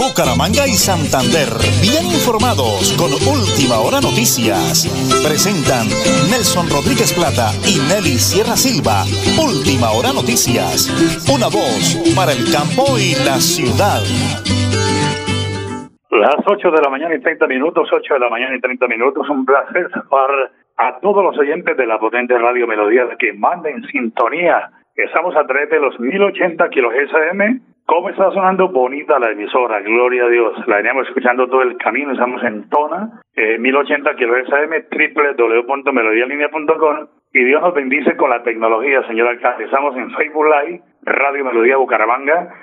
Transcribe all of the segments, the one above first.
Bucaramanga y Santander, bien informados con Última Hora Noticias. Presentan Nelson Rodríguez Plata y Nelly Sierra Silva. Última Hora Noticias. Una voz para el campo y la ciudad. Las 8 de la mañana y 30 minutos, 8 de la mañana y 30 minutos. Un placer saludar a todos los oyentes de la potente radio Melodía que manden sintonía. Estamos a través de los 1080 kilohertz AM ¿Cómo está sonando bonita la emisora? Gloria a Dios. La veníamos escuchando todo el camino. Estamos en Tona, eh, 1080 kHz AM, www.melodialinea.com. Y Dios nos bendice con la tecnología, señor alcalde. Estamos en Facebook Live, Radio Melodía Bucaramanga.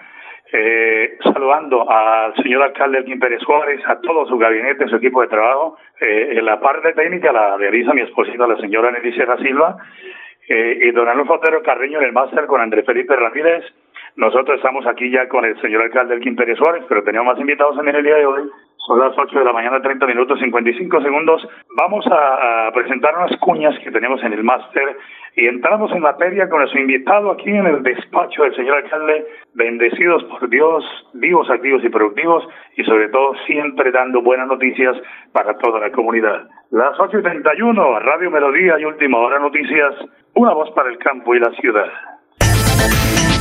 Eh, saludando al señor alcalde Elkin Pérez Suárez, a todo su gabinete, su equipo de trabajo. Eh, en la parte técnica la realiza mi esposita, la señora Nelly Sierra Silva. Eh, y don Alonso Otero Carreño en el máster con Andrés Felipe Ramírez nosotros estamos aquí ya con el señor alcalde del Quinterio Suárez, pero teníamos más invitados también el día de hoy. Son las 8 de la mañana, 30 minutos, 55 segundos. Vamos a, presentar unas cuñas que tenemos en el máster y entramos en materia con nuestro invitado aquí en el despacho del señor alcalde, bendecidos por Dios, vivos, activos y productivos y sobre todo siempre dando buenas noticias para toda la comunidad. Las 8 y 31, Radio Melodía y Última Hora Noticias, una voz para el campo y la ciudad.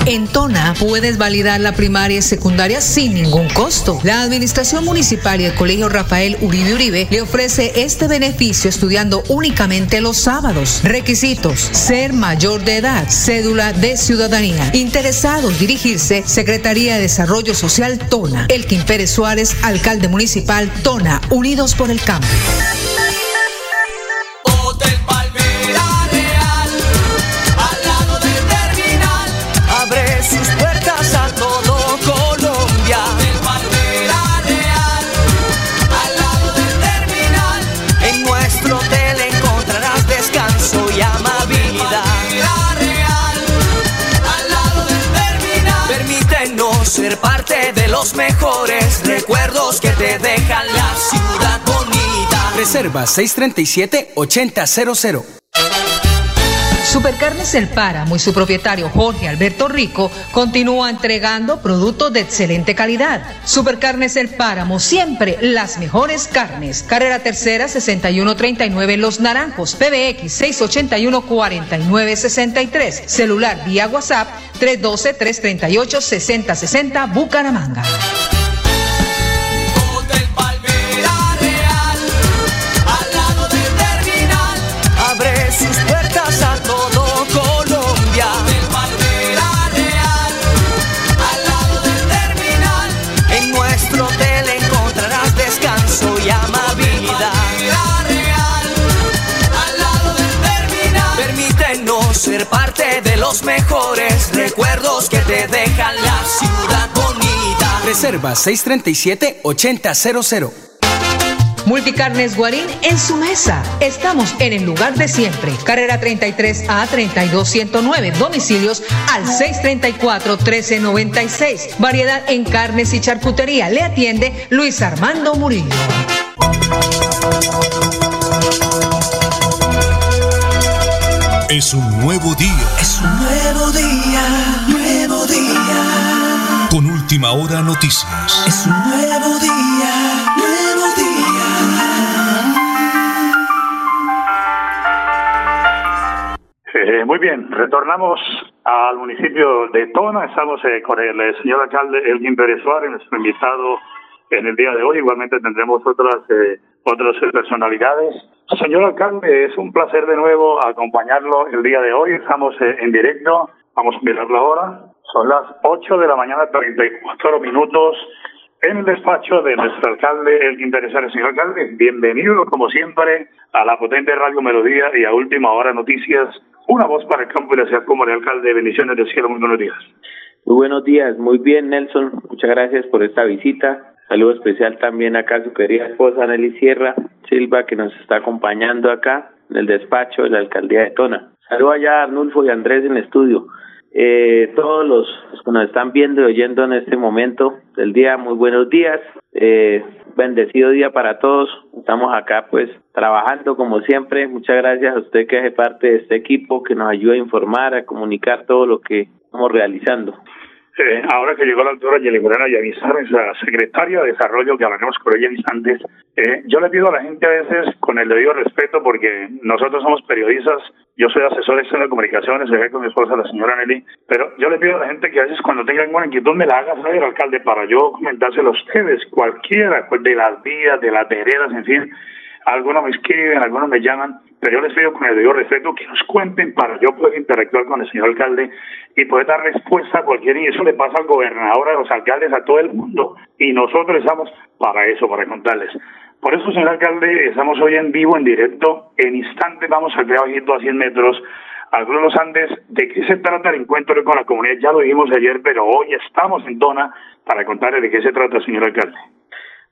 En Tona puedes validar la primaria y secundaria sin ningún costo. La Administración Municipal y el Colegio Rafael Uribe Uribe le ofrece este beneficio estudiando únicamente los sábados. Requisitos: ser mayor de edad, cédula de ciudadanía. Interesados dirigirse Secretaría de Desarrollo Social Tona. Elkin Pérez Suárez, alcalde municipal Tona, Unidos por el Cambio. Los mejores recuerdos que te dejan la ciudad bonita. Reserva 637-8000. Supercarnes El Páramo y su propietario Jorge Alberto Rico continúa entregando productos de excelente calidad. Supercarnes El Páramo, siempre las mejores carnes. Carrera Tercera 6139 Los Naranjos, PBX 681 4963. Celular vía WhatsApp 312-338-6060 Bucaramanga. Hotel Palmera Real, al lado del terminal, abre sus puertas a todo Colombia. Hotel Palmera Real, al lado del terminal, en nuestro hotel encontrarás descanso y amabilidad. Real, al lado del terminal, permítenos ser parte de los mejores recuerdos que te dejan la ciudad bonita. Reserva 637-8000. Multicarnes Guarín en su mesa. Estamos en el lugar de siempre. Carrera 33 a 32109. Domicilios al 634 1396. Variedad en carnes y charcutería. Le atiende Luis Armando Murillo. Es un nuevo día. Es un nuevo día, nuevo día. Con última hora noticias. Es un nuevo día, nuevo día. Eh, muy bien, retornamos al municipio de Tona. Estamos eh, con el eh, señor alcalde Elgin Pérez Suárez, nuestro invitado en el día de hoy. Igualmente tendremos otras eh, otras personalidades. Señor alcalde, es un placer de nuevo acompañarlo el día de hoy. Estamos eh, en directo. Vamos a mirarlo ahora. Son las 8 de la mañana, 34 minutos en el despacho de nuestro alcalde, el interesante señor alcalde. Bienvenido, como siempre, a la potente Radio Melodía y a Última Hora Noticias. Una voz para el campo y la ciudad como el alcalde. Bendiciones del cielo. Muy buenos días. Muy buenos días. Muy bien, Nelson. Muchas gracias por esta visita. Saludo especial también acá a su querida esposa Nelly Sierra Silva, que nos está acompañando acá en el despacho de la alcaldía de Tona. Saludo allá a Arnulfo y Andrés en estudio. Eh, todos los, que nos están viendo y oyendo en este momento del día, muy buenos días. Eh, bendecido día para todos. Estamos acá pues trabajando como siempre. Muchas gracias a usted que hace parte de este equipo que nos ayuda a informar, a comunicar todo lo que estamos realizando. Ahora que llegó la doctora Yeliburana Yavisar, la secretaria de Desarrollo, que hablaremos con ella antes, eh, yo le pido a la gente a veces, con el debido respeto, porque nosotros somos periodistas, yo soy asesor externo de comunicaciones, soy con mi esposa, la señora Nelly, pero yo le pido a la gente que a veces cuando tenga alguna inquietud me la haga saber, alcalde, para yo comentárselo a ustedes, cualquiera, de las vías, de las veredas, en fin, algunos me escriben, algunos me llaman, pero yo les pido con el debido respeto que nos cuenten para yo poder interactuar con el señor alcalde y poder dar respuesta a cualquier y eso le pasa al gobernador, a los alcaldes, a todo el mundo y nosotros estamos para eso, para contarles. Por eso, señor alcalde, estamos hoy en vivo, en directo, en instante vamos a bajito a 100 metros algunos de los Andes, ¿de qué se trata el encuentro con la comunidad? Ya lo dijimos ayer, pero hoy estamos en Tona para contarles de qué se trata, señor alcalde.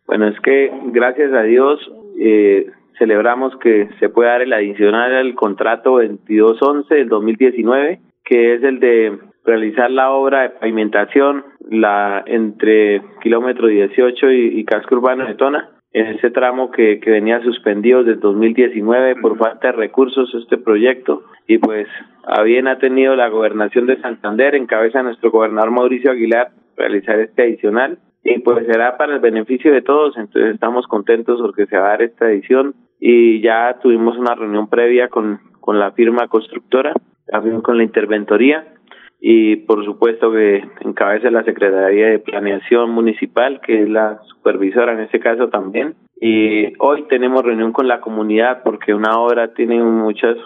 Bueno, es que gracias a Dios eh, celebramos que se puede dar el adicional al contrato 2211 del 2019, que es el de realizar la obra de pavimentación la entre kilómetro 18 y, y casco urbano de Tona en ese tramo que, que venía suspendido desde 2019 por falta de recursos este proyecto. Y pues a bien ha tenido la gobernación de Santander en cabeza de nuestro gobernador Mauricio Aguilar realizar este adicional y pues será para el beneficio de todos, entonces estamos contentos porque se va a dar esta edición y ya tuvimos una reunión previa con, con la firma constructora, también con la interventoría y por supuesto que encabeza la Secretaría de Planeación Municipal, que es la supervisora en este caso también. Y hoy tenemos reunión con la comunidad porque una obra tiene muchos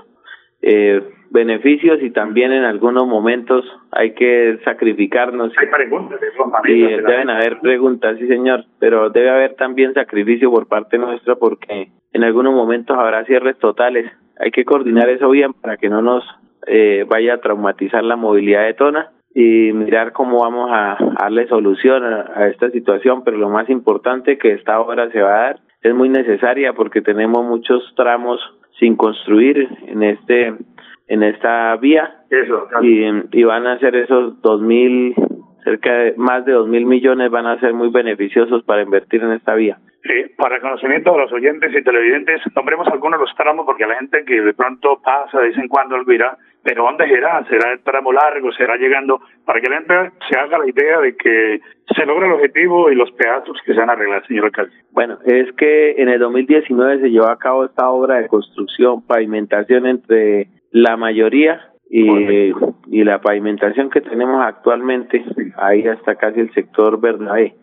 eh, beneficios y también en algunos momentos hay que sacrificarnos. Hay preguntas, y deben haber preguntas, sí señor, pero debe haber también sacrificio por parte nuestra porque en algunos momentos habrá cierres totales. Hay que coordinar eso bien para que no nos eh, vaya a traumatizar la movilidad de Tona y mirar cómo vamos a, darle solución a, esta situación, pero lo más importante que esta obra se va a dar es muy necesaria porque tenemos muchos tramos sin construir en este en esta vía y, y van a ser esos dos mil cerca de más de dos mil millones van a ser muy beneficiosos para invertir en esta vía. Sí, para conocimiento de los oyentes y televidentes, nombremos algunos de los tramos porque la gente que de pronto pasa de vez en cuando olvida, pero ¿dónde será? ¿Será el tramo largo? ¿Será llegando? Para que la gente se haga la idea de que se logra el objetivo y los pedazos que se van a arreglar, señor alcalde. Bueno, es que en el 2019 se llevó a cabo esta obra de construcción, pavimentación entre la mayoría y, y la pavimentación que tenemos actualmente, ahí hasta casi el sector Bernabé.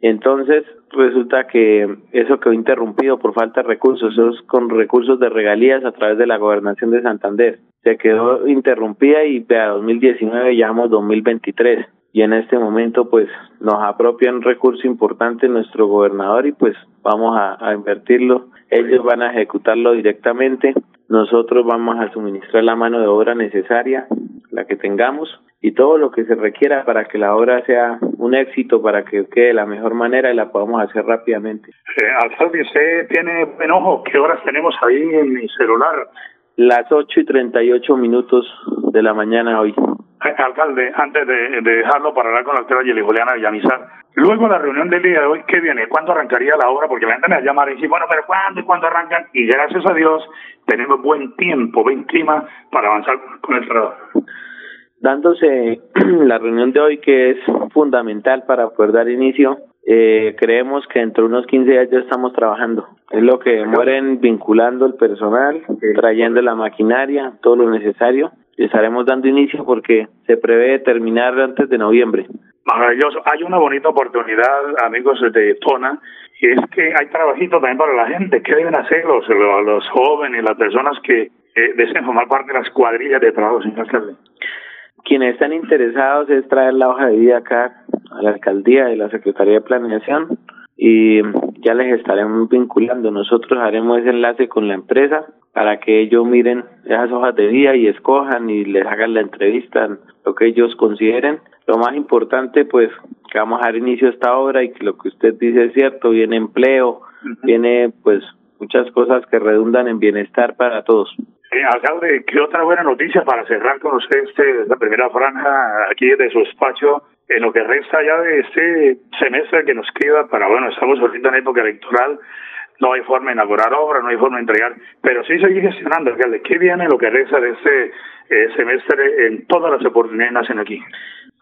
Entonces, resulta que eso quedó interrumpido por falta de recursos, eso es con recursos de regalías a través de la gobernación de Santander. Se quedó interrumpida y a 2019 llamamos 2023 y en este momento pues nos apropian un recurso importante nuestro gobernador y pues vamos a invertirlo. Ellos van a ejecutarlo directamente nosotros vamos a suministrar la mano de obra necesaria, la que tengamos, y todo lo que se requiera para que la obra sea un éxito, para que quede de la mejor manera y la podamos hacer rápidamente. Eh, alcalde, ¿usted tiene enojo? ¿Qué horas tenemos ahí en mi celular? Las 8 y 38 minutos de la mañana hoy. Alcalde, antes de, dejarlo para hablar con la doctora Yeli Juliana Villamizar, luego la reunión del día de hoy, ¿qué viene? ¿Cuándo arrancaría la obra? Porque la gente me llama y dice, bueno, pero ¿cuándo y cuándo arrancan? Y gracias a Dios tenemos buen tiempo, buen clima para avanzar con el trabajo. Dándose la reunión de hoy que es fundamental para poder dar inicio, eh, creemos que dentro de unos 15 días ya estamos trabajando. Es lo que mueren vinculando el personal, trayendo la maquinaria, todo lo necesario. Estaremos dando inicio porque se prevé terminar antes de noviembre. Maravilloso. Hay una bonita oportunidad, amigos de Tona, y es que hay trabajito también para la gente. ¿Qué deben hacer los, los jóvenes, las personas que eh, deseen formar parte de las cuadrillas de trabajo, señor alcalde? Quienes están interesados es traer la hoja de vida acá a la alcaldía y la Secretaría de Planeación y ya les estaremos vinculando. Nosotros haremos ese enlace con la empresa para que ellos miren esas hojas de vida y escojan y les hagan la entrevista, lo que ellos consideren. Lo más importante, pues, que vamos a dar inicio a esta obra y que lo que usted dice es cierto, viene empleo, viene, pues, muchas cosas que redundan en bienestar para todos. Eh, alcalde, ¿qué otra buena noticia para cerrar con usted este, esta primera franja aquí de su despacho? En lo que resta ya de este semestre que nos queda para, bueno, estamos ahorita en época electoral, no hay forma de inaugurar obra, no hay forma de entregar, pero sí seguir gestionando, alcalde. ¿Qué viene lo que resta de este eh, semestre en todas las oportunidades que nacen aquí?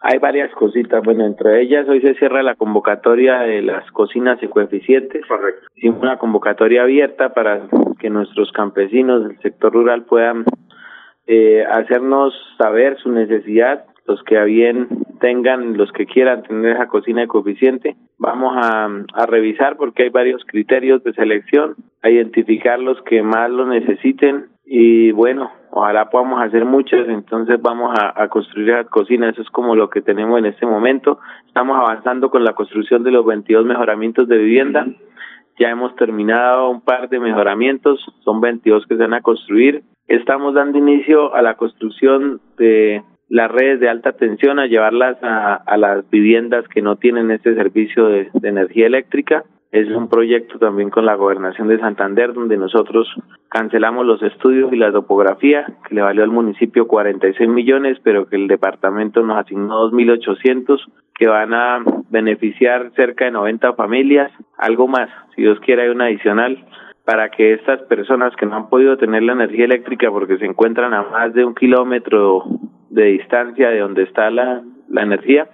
Hay varias cositas, bueno, entre ellas hoy se cierra la convocatoria de las cocinas y coeficientes. Correcto. Hicimos una convocatoria abierta para que nuestros campesinos del sector rural puedan eh, hacernos saber su necesidad, los que bien tengan, los que quieran tener esa cocina de coeficiente. Vamos a, a revisar porque hay varios criterios de selección, a identificar los que más lo necesiten y bueno, ojalá podamos hacer muchas, entonces vamos a, a construir la cocina, eso es como lo que tenemos en este momento. Estamos avanzando con la construcción de los 22 mejoramientos de vivienda, ya hemos terminado un par de mejoramientos, son 22 que se van a construir. Estamos dando inicio a la construcción de las redes de alta tensión, a llevarlas a, a las viviendas que no tienen este servicio de, de energía eléctrica. Es un proyecto también con la gobernación de Santander donde nosotros cancelamos los estudios y la topografía que le valió al municipio 46 millones pero que el departamento nos asignó 2.800 que van a beneficiar cerca de 90 familias. Algo más si Dios quiere hay una adicional para que estas personas que no han podido tener la energía eléctrica porque se encuentran a más de un kilómetro de distancia de donde está la, la energía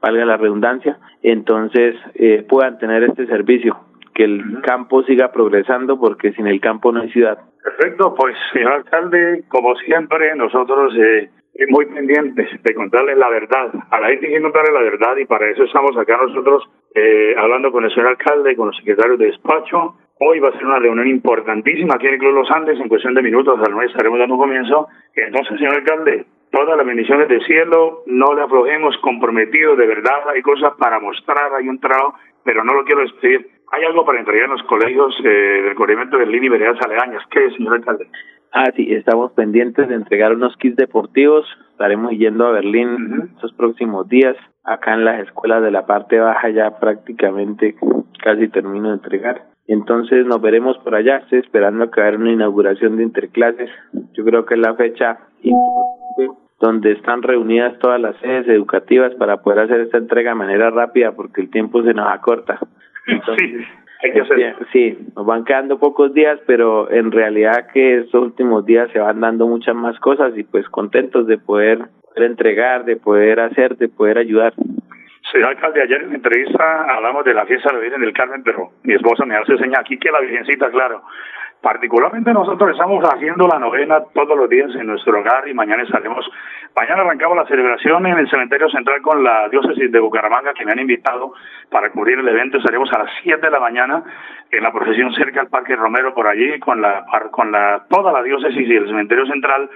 valga la redundancia, entonces eh, puedan tener este servicio, que el campo siga progresando porque sin el campo no hay ciudad. Perfecto, pues señor alcalde, como siempre, nosotros eh, muy pendientes de contarle la verdad. A la gente hay que contarle la verdad y para eso estamos acá nosotros eh, hablando con el señor alcalde, con los secretarios de despacho. Hoy va a ser una reunión importantísima aquí en el Club Los Andes, en cuestión de minutos, al mes estaremos dando un comienzo. Entonces, señor alcalde, todas las bendiciones del cielo, no le aflojemos, comprometidos de verdad, hay cosas para mostrar, hay un trabajo, pero no lo quiero despedir. Hay algo para entregar en los colegios eh, del corrimiento del Lini y veredas aledañas. ¿Qué, señor alcalde? Ah, sí, estamos pendientes de entregar unos kits deportivos. Estaremos yendo a Berlín uh -huh. estos próximos días. Acá en las escuelas de la parte baja ya prácticamente casi termino de entregar. Entonces nos veremos por allá. Estoy esperando que haya una inauguración de interclases. Yo creo que es la fecha donde están reunidas todas las sedes educativas para poder hacer esta entrega de manera rápida porque el tiempo se nos acorta. Entonces, sí, hay que hacer. Sí, nos van quedando pocos días, pero en realidad que estos últimos días se van dando muchas más cosas y pues contentos de poder, poder entregar, de poder hacer, de poder ayudar. Señor alcalde, ayer en la entrevista hablamos de la fiesta de la Virgen del Carmen, pero mi esposa me hace señal aquí que la Virgencita, claro, Particularmente nosotros estamos haciendo la novena todos los días en nuestro hogar y mañana estaremos, mañana arrancamos la celebración en el cementerio central con la diócesis de Bucaramanga que me han invitado para cubrir el evento. Estaremos a las 7 de la mañana en la procesión cerca al Parque Romero por allí con la con la toda la diócesis y el cementerio central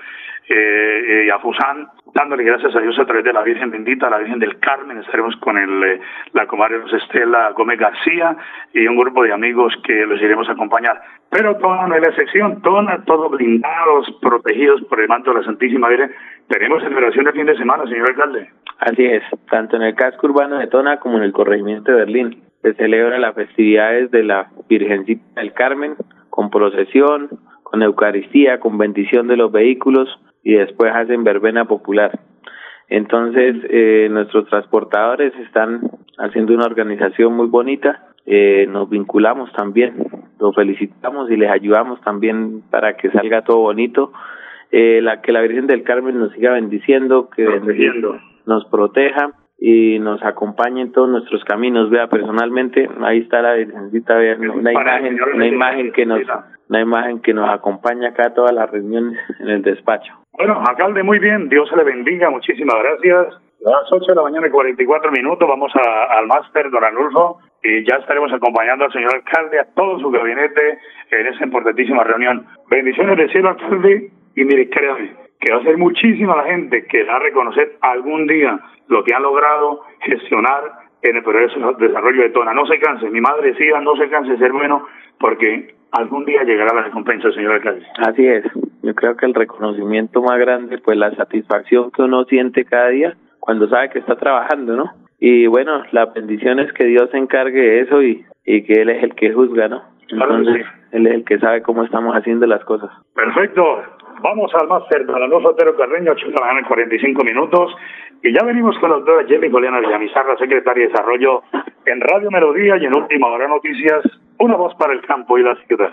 eh, eh, a Fusán, dándole gracias a Dios a través de la Virgen Bendita, la Virgen del Carmen, estaremos con el, eh, la comadre Estela Gómez García y un grupo de amigos que los iremos a acompañar. Pero toda no la excepción, toda, todos blindados, protegidos por el manto de la Santísima Virgen. Tenemos celebración de fin de semana, señor alcalde. Así es, tanto en el casco urbano de Tona como en el corregimiento de Berlín. Se celebra las festividades de la Virgencita del Carmen con procesión, con Eucaristía, con bendición de los vehículos y después hacen verbena popular. Entonces, eh, nuestros transportadores están haciendo una organización muy bonita, eh, nos vinculamos también, los felicitamos y les ayudamos también para que salga todo bonito, eh, la que la Virgen del Carmen nos siga bendiciendo, que Protegiendo. nos proteja y nos acompañe en todos nuestros caminos. Vea, personalmente, ahí está la Virgencita, vea, una imagen, una imagen que nos, una imagen que nos acompaña acá a todas las reuniones en el despacho. Bueno, alcalde, muy bien, Dios se le bendiga, muchísimas gracias. A las 8 de la mañana y 44 minutos vamos a, al máster Don Anulfo y ya estaremos acompañando al señor alcalde, a todo su gabinete en esa importantísima reunión. Bendiciones del cielo, alcalde, y mire, créame, que va a ser muchísima la gente que va a reconocer algún día lo que han logrado gestionar en el progreso de desarrollo de Tona. No se canse, mi madre decía, no se canse de ser bueno, porque algún día llegará la recompensa, señor alcalde. Así es. Yo creo que el reconocimiento más grande, pues la satisfacción que uno siente cada día cuando sabe que está trabajando, ¿no? Y bueno, la bendición es que Dios se encargue de eso y, y que Él es el que juzga, ¿no? Entonces, claro sí. Él es el que sabe cómo estamos haciendo las cosas. Perfecto. Vamos al máster para los Otero Carreño, 8 de la mañana, 45 minutos. Y ya venimos con la doctora Jenny Goliana Villamizar, la secretaria de Desarrollo en Radio Melodía y en Última Hora Noticias, una voz para el campo y la ciudad.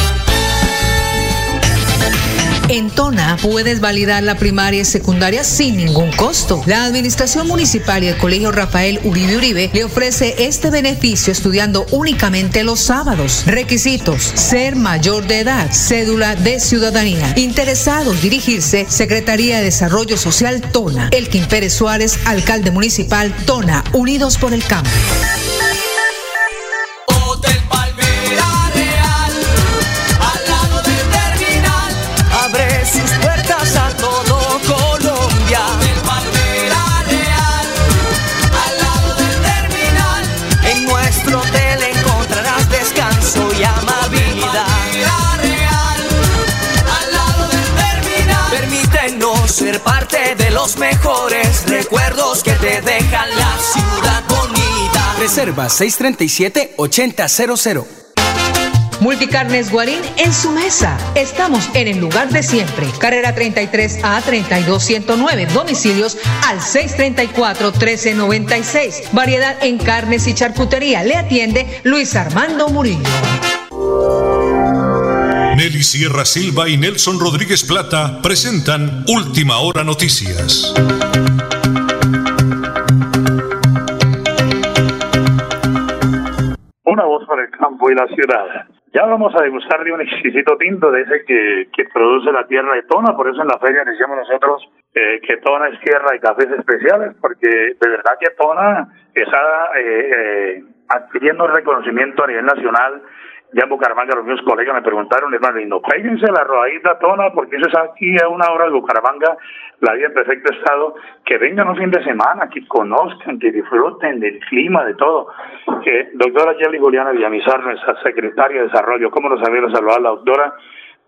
En Tona puedes validar la primaria y secundaria sin ningún costo. La Administración Municipal y el Colegio Rafael Uribe Uribe le ofrece este beneficio estudiando únicamente los sábados. Requisitos: ser mayor de edad, cédula de ciudadanía. Interesados dirigirse Secretaría de Desarrollo Social Tona. Elkin Pérez Suárez, alcalde municipal Tona, Unidos por el Campo. Reserva 637-8000. Multicarnes Guarín en su mesa. Estamos en el lugar de siempre. Carrera 33 a 32109. Domicilios al 634 1396. Variedad en carnes y charcutería. Le atiende Luis Armando Murillo. Nelly Sierra Silva y Nelson Rodríguez Plata presentan Última Hora Noticias. El campo y la ciudad. Ya vamos a degustar de un exquisito tinto de ese que, produce la tierra de Tona, por eso en la feria decíamos nosotros eh, que Tona es tierra de cafés especiales, porque de verdad que Tona está eh, eh, adquiriendo reconocimiento a nivel nacional ya en Bucaramanga los mismos colegas me preguntaron, hermano, y no péguense la rodadita tona, porque eso es aquí a una hora de Bucaramanga, la vida en perfecto estado, que vengan un fin de semana, que conozcan, que disfruten del clima, de todo. Que, doctora Jelly Juliana Villamizar, nuestra secretaria de Desarrollo, ¿cómo nos había saludar la doctora?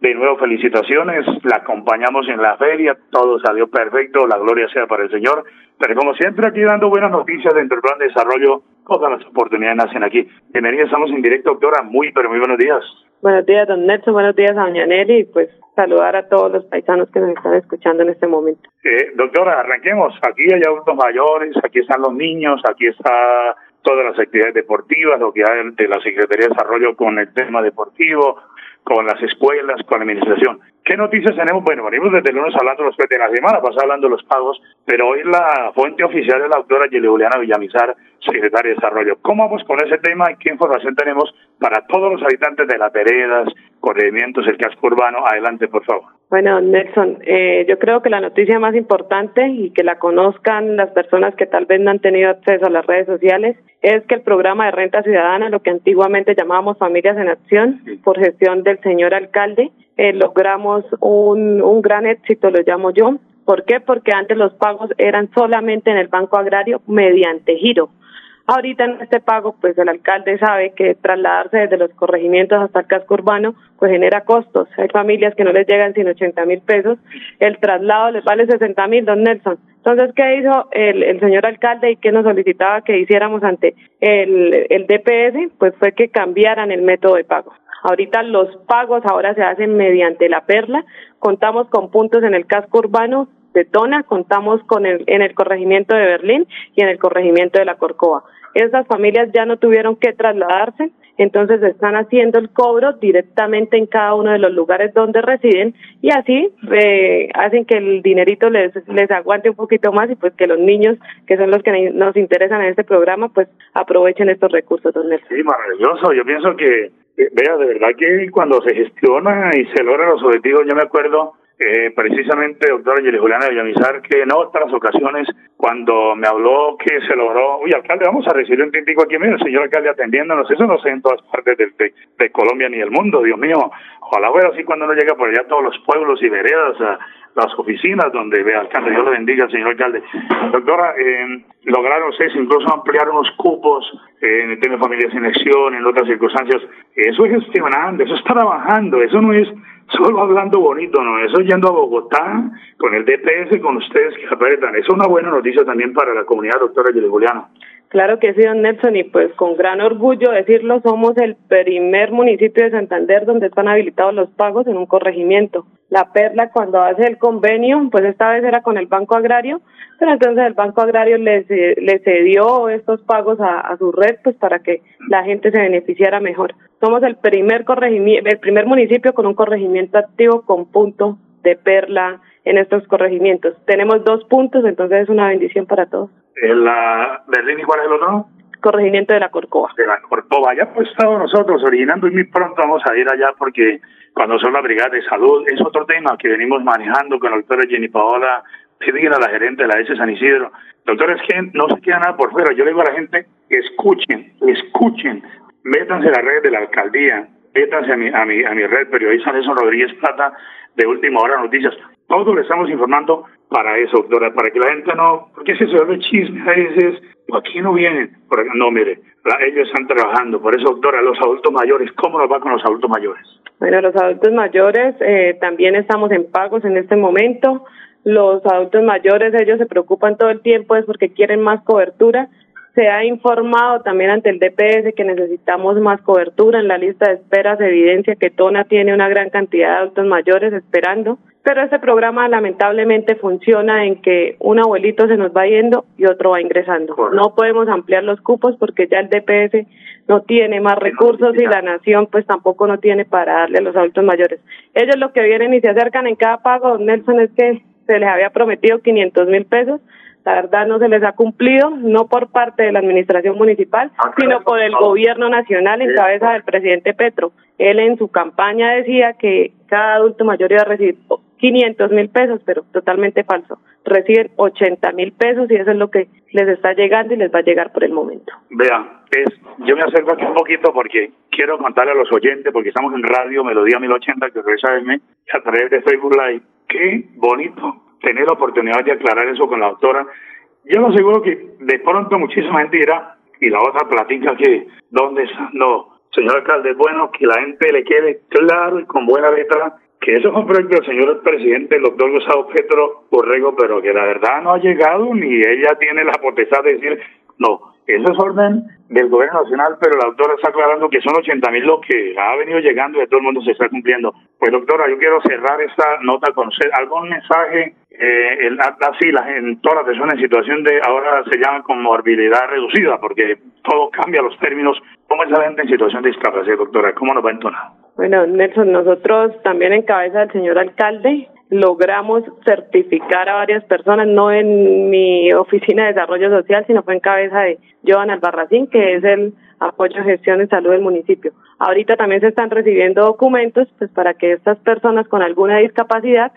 De nuevo, felicitaciones, la acompañamos en la feria, todo salió perfecto, la gloria sea para el Señor, pero como siempre aquí dando buenas noticias dentro del plan de desarrollo, todas las oportunidades nacen aquí. Bienvenida, estamos en directo, doctora, muy, pero muy buenos días. Buenos días, don Nelson, buenos días doña Nelly, y pues saludar a todos los paisanos que nos están escuchando en este momento. Eh, doctora, arranquemos, aquí hay adultos mayores, aquí están los niños, aquí está todas las actividades deportivas, lo que hay de la Secretaría de Desarrollo con el tema deportivo, con las escuelas, con la administración. ¿Qué noticias tenemos? Bueno, venimos desde el lunes hablando de los de la semana pasada hablando de los pagos, pero hoy la fuente oficial es la doctora Juliana Villamizar, secretaria de Desarrollo. ¿Cómo vamos con ese tema y qué información tenemos para todos los habitantes de las veredas, corregimientos, el casco urbano? Adelante, por favor. Bueno, Nelson, eh, yo creo que la noticia más importante y que la conozcan las personas que tal vez no han tenido acceso a las redes sociales es que el programa de renta ciudadana, lo que antiguamente llamábamos Familias en Acción, por gestión del señor alcalde, eh, logramos un, un gran éxito, lo llamo yo. ¿Por qué? Porque antes los pagos eran solamente en el Banco Agrario mediante giro. Ahorita en este pago, pues el alcalde sabe que trasladarse desde los corregimientos hasta el casco urbano, pues genera costos. Hay familias que no les llegan sin 80 mil pesos. El traslado les vale 60 mil, don Nelson. Entonces, ¿qué hizo el, el señor alcalde y qué nos solicitaba que hiciéramos ante el, el DPS? Pues fue que cambiaran el método de pago. Ahorita los pagos ahora se hacen mediante la perla. Contamos con puntos en el casco urbano de Tona, contamos con el, en el corregimiento de Berlín y en el corregimiento de la Corcova. Esas familias ya no tuvieron que trasladarse, entonces están haciendo el cobro directamente en cada uno de los lugares donde residen y así eh, hacen que el dinerito les, les aguante un poquito más y pues que los niños, que son los que nos interesan en este programa, pues aprovechen estos recursos. Sí, maravilloso. Yo pienso que, vea, de verdad que cuando se gestiona y se logran los objetivos, yo me acuerdo eh, precisamente, doctora Yeli Juliana Villamizar, que en otras ocasiones, cuando me habló que se logró, uy, alcalde, vamos a recibir un tintico aquí, mira, el señor alcalde atendiéndonos, eso no sé en todas partes de, de, Colombia ni el mundo, Dios mío, ojalá fuera así cuando uno llega por allá a todos los pueblos y veredas a, las oficinas donde ve alcalde. Dios le bendiga, señor alcalde. Doctora, eh, lograron ustedes incluso ampliar unos cupos en el tema de familia sin elección, en otras circunstancias. Eso es gestionando, eso está trabajando, eso no es solo hablando bonito, no, eso yendo a Bogotá con el DPS, con ustedes que apretan. Es una buena noticia también para la comunidad, doctora Yuri Juliana. Claro que sí, don Nelson, y pues con gran orgullo decirlo, somos el primer municipio de Santander donde están habilitados los pagos en un corregimiento. La Perla cuando hace el convenio, pues esta vez era con el Banco Agrario, pero entonces el Banco Agrario le cedió estos pagos a, su red pues para que la gente se beneficiara mejor. Somos el primer corregimiento, el primer municipio con un corregimiento activo con punto de Perla en estos corregimientos. Tenemos dos puntos, entonces es una bendición para todos. ¿En la Berlín y cuál es el otro? Corregimiento de la Corcova. De la Corcova. Ya pues estamos nosotros originando y muy pronto vamos a ir allá porque cuando son la Brigada de Salud es otro tema que venimos manejando con la doctora Jenny Paola, a la gerente de la S San Isidro. Doctores, que no se queda nada por fuera. Yo le digo a la gente, escuchen, escuchen, métanse a la red de la alcaldía, métanse a mi, a mi, a mi red periodista Nelson Rodríguez Plata de Última Hora Noticias. Todos le estamos informando para eso, doctora, para que la gente no, porque si se vuelve chisme a veces, aquí no vienen, no, mire, ellos están trabajando, por eso, doctora, los adultos mayores, ¿cómo nos va con los adultos mayores? Bueno, los adultos mayores eh, también estamos en pagos en este momento, los adultos mayores, ellos se preocupan todo el tiempo, es porque quieren más cobertura, se ha informado también ante el DPS que necesitamos más cobertura. En la lista de espera se evidencia que Tona tiene una gran cantidad de adultos mayores esperando, pero este programa lamentablemente funciona en que un abuelito se nos va yendo y otro va ingresando. No podemos ampliar los cupos porque ya el DPS no tiene más recursos y la nación pues tampoco no tiene para darle a los adultos mayores. Ellos lo que vienen y se acercan en cada pago, Nelson, es que se les había prometido 500 mil pesos la verdad no se les ha cumplido, no por parte de la administración municipal, ah, sino por el gobierno nacional en cabeza del presidente Petro. Él en su campaña decía que cada adulto mayor iba a recibir 500 mil pesos, pero totalmente falso. Reciben 80 mil pesos y eso es lo que les está llegando y les va a llegar por el momento. Vean, es, yo me acerco aquí un poquito porque quiero contarle a los oyentes, porque estamos en radio Melodía 1080, que regresa a través de Facebook Live. Qué bonito tener la oportunidad de aclarar eso con la doctora. Yo lo aseguro que de pronto muchísima gente dirá, y la otra platica que, ¿dónde está? No, señor alcalde, es bueno que la gente le quede claro y con buena letra que eso es un proyecto del señor presidente, el doctor Gustavo Petro Borrego, pero que la verdad no ha llegado ni ella tiene la potestad de decir, no, eso es orden del gobierno nacional, pero la doctora está aclarando que son 80 mil lo que ha venido llegando y todo el mundo se está cumpliendo. Pues doctora, yo quiero cerrar esta nota con algún mensaje, eh, así, la, en todas las personas en situación de, ahora se llama comorbilidad reducida, porque todo cambia los términos. ¿Cómo es la gente en situación de discapacidad, doctora? ¿Cómo nos va a entonar? Bueno, Nelson, nosotros también en cabeza del señor alcalde logramos certificar a varias personas, no en mi oficina de desarrollo social, sino fue en cabeza de Joan Albarracín, que es el apoyo a gestión de salud del municipio. Ahorita también se están recibiendo documentos pues para que estas personas con alguna discapacidad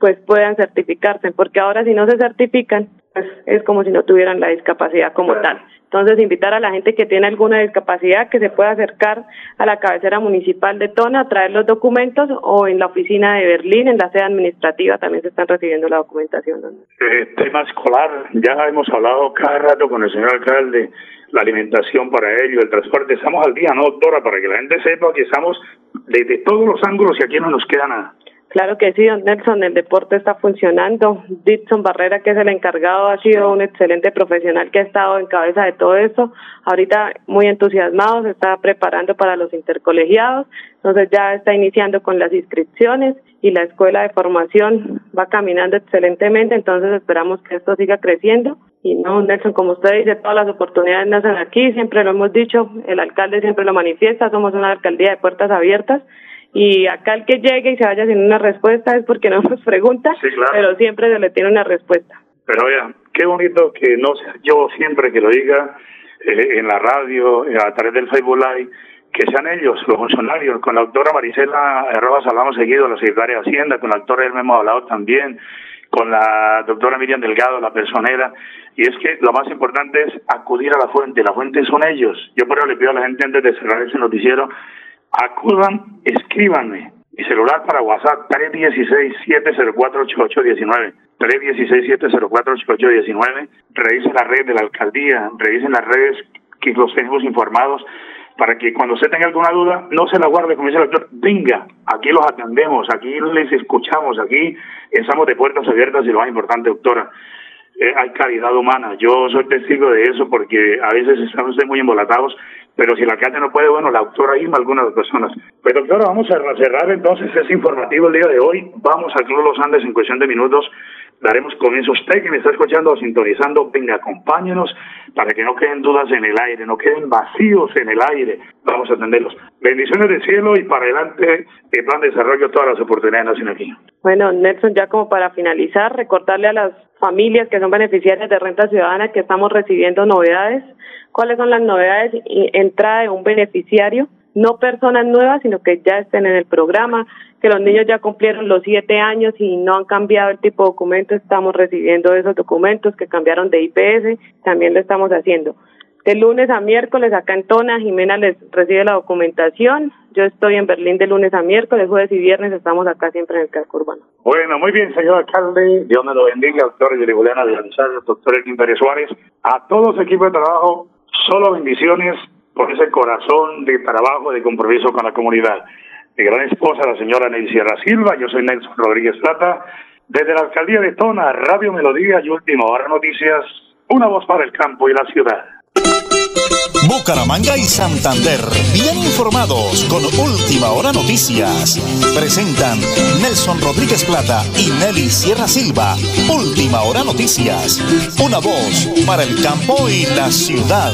pues puedan certificarse, porque ahora si no se certifican, pues es como si no tuvieran la discapacidad como tal. Entonces, invitar a la gente que tiene alguna discapacidad que se pueda acercar a la cabecera municipal de Tona a traer los documentos o en la oficina de Berlín, en la sede administrativa, también se están recibiendo la documentación. Eh, tema escolar, ya hemos hablado cada rato con el señor alcalde, la alimentación para ello, el transporte, estamos al día, ¿no, doctora? Para que la gente sepa que estamos desde todos los ángulos y aquí no nos queda nada. Claro que sí, don Nelson, el deporte está funcionando. Ditson Barrera, que es el encargado, ha sido un excelente profesional que ha estado en cabeza de todo esto. Ahorita muy entusiasmado, se está preparando para los intercolegiados, entonces ya está iniciando con las inscripciones y la escuela de formación va caminando excelentemente, entonces esperamos que esto siga creciendo. Y no, Nelson, como usted dice, todas las oportunidades nacen aquí, siempre lo hemos dicho, el alcalde siempre lo manifiesta, somos una alcaldía de puertas abiertas y acá el que llegue y se vaya sin una respuesta es porque no nos pregunta, pero siempre se le tiene una respuesta. Pero oiga, qué bonito que no sea yo siempre que lo diga eh, en la radio, eh, a través del Facebook Live, que sean ellos, los funcionarios. Con la doctora Marisela Arrobas hablamos seguido, la secretaria de Hacienda, con la doctora Elma hemos hablado también, con la doctora Miriam Delgado, la personera, y es que lo más importante es acudir a la fuente, la fuente son ellos. Yo por eso le pido a la gente antes de cerrar ese noticiero acudan, escríbanme, Mi celular para WhatsApp 316-704-8819. 316-704-8819. Revisen la red de la alcaldía, revisen las redes que los tenemos informados para que cuando usted tenga alguna duda, no se la guarde, como dice el doctor, venga, aquí los atendemos, aquí les escuchamos, aquí estamos de puertas abiertas y lo más importante, doctora, eh, hay calidad humana. Yo soy testigo de eso porque a veces estamos muy embolatados, pero si el alcalde no puede, bueno, la doctora Irma, algunas personas. Pues doctora, vamos a cerrar entonces ese informativo el día de hoy. Vamos al Club Los Andes en cuestión de minutos daremos comienzo. Usted que me está escuchando o sintonizando, venga, acompáñenos para que no queden dudas en el aire, no queden vacíos en el aire. Vamos a atenderlos. Bendiciones del cielo y para adelante el plan de desarrollo, todas las oportunidades nacen aquí. Bueno, Nelson, ya como para finalizar, recordarle a las familias que son beneficiarias de renta ciudadana que estamos recibiendo novedades. ¿Cuáles son las novedades? Entrada de un beneficiario, no personas nuevas, sino que ya estén en el programa que los niños ya cumplieron los siete años y no han cambiado el tipo de documento, estamos recibiendo esos documentos que cambiaron de IPS, también lo estamos haciendo. De lunes a miércoles acá en Tona, Jimena les recibe la documentación. Yo estoy en Berlín de lunes a miércoles, jueves y viernes estamos acá siempre en el casco urbano. Bueno, muy bien, señor alcalde. Dios me lo bendiga, doctor Juliana de doctor Elkin Suárez. A todos equipos de trabajo, solo bendiciones por ese corazón de trabajo, de compromiso con la comunidad mi gran esposa, la señora Nelly Sierra Silva, yo soy Nelson Rodríguez Plata, desde la alcaldía de Tona, Radio Melodía y Última Hora Noticias, una voz para el campo y la ciudad. Bucaramanga y Santander, bien informados con Última Hora Noticias. Presentan Nelson Rodríguez Plata y Nelly Sierra Silva. Última Hora Noticias, una voz para el campo y la ciudad.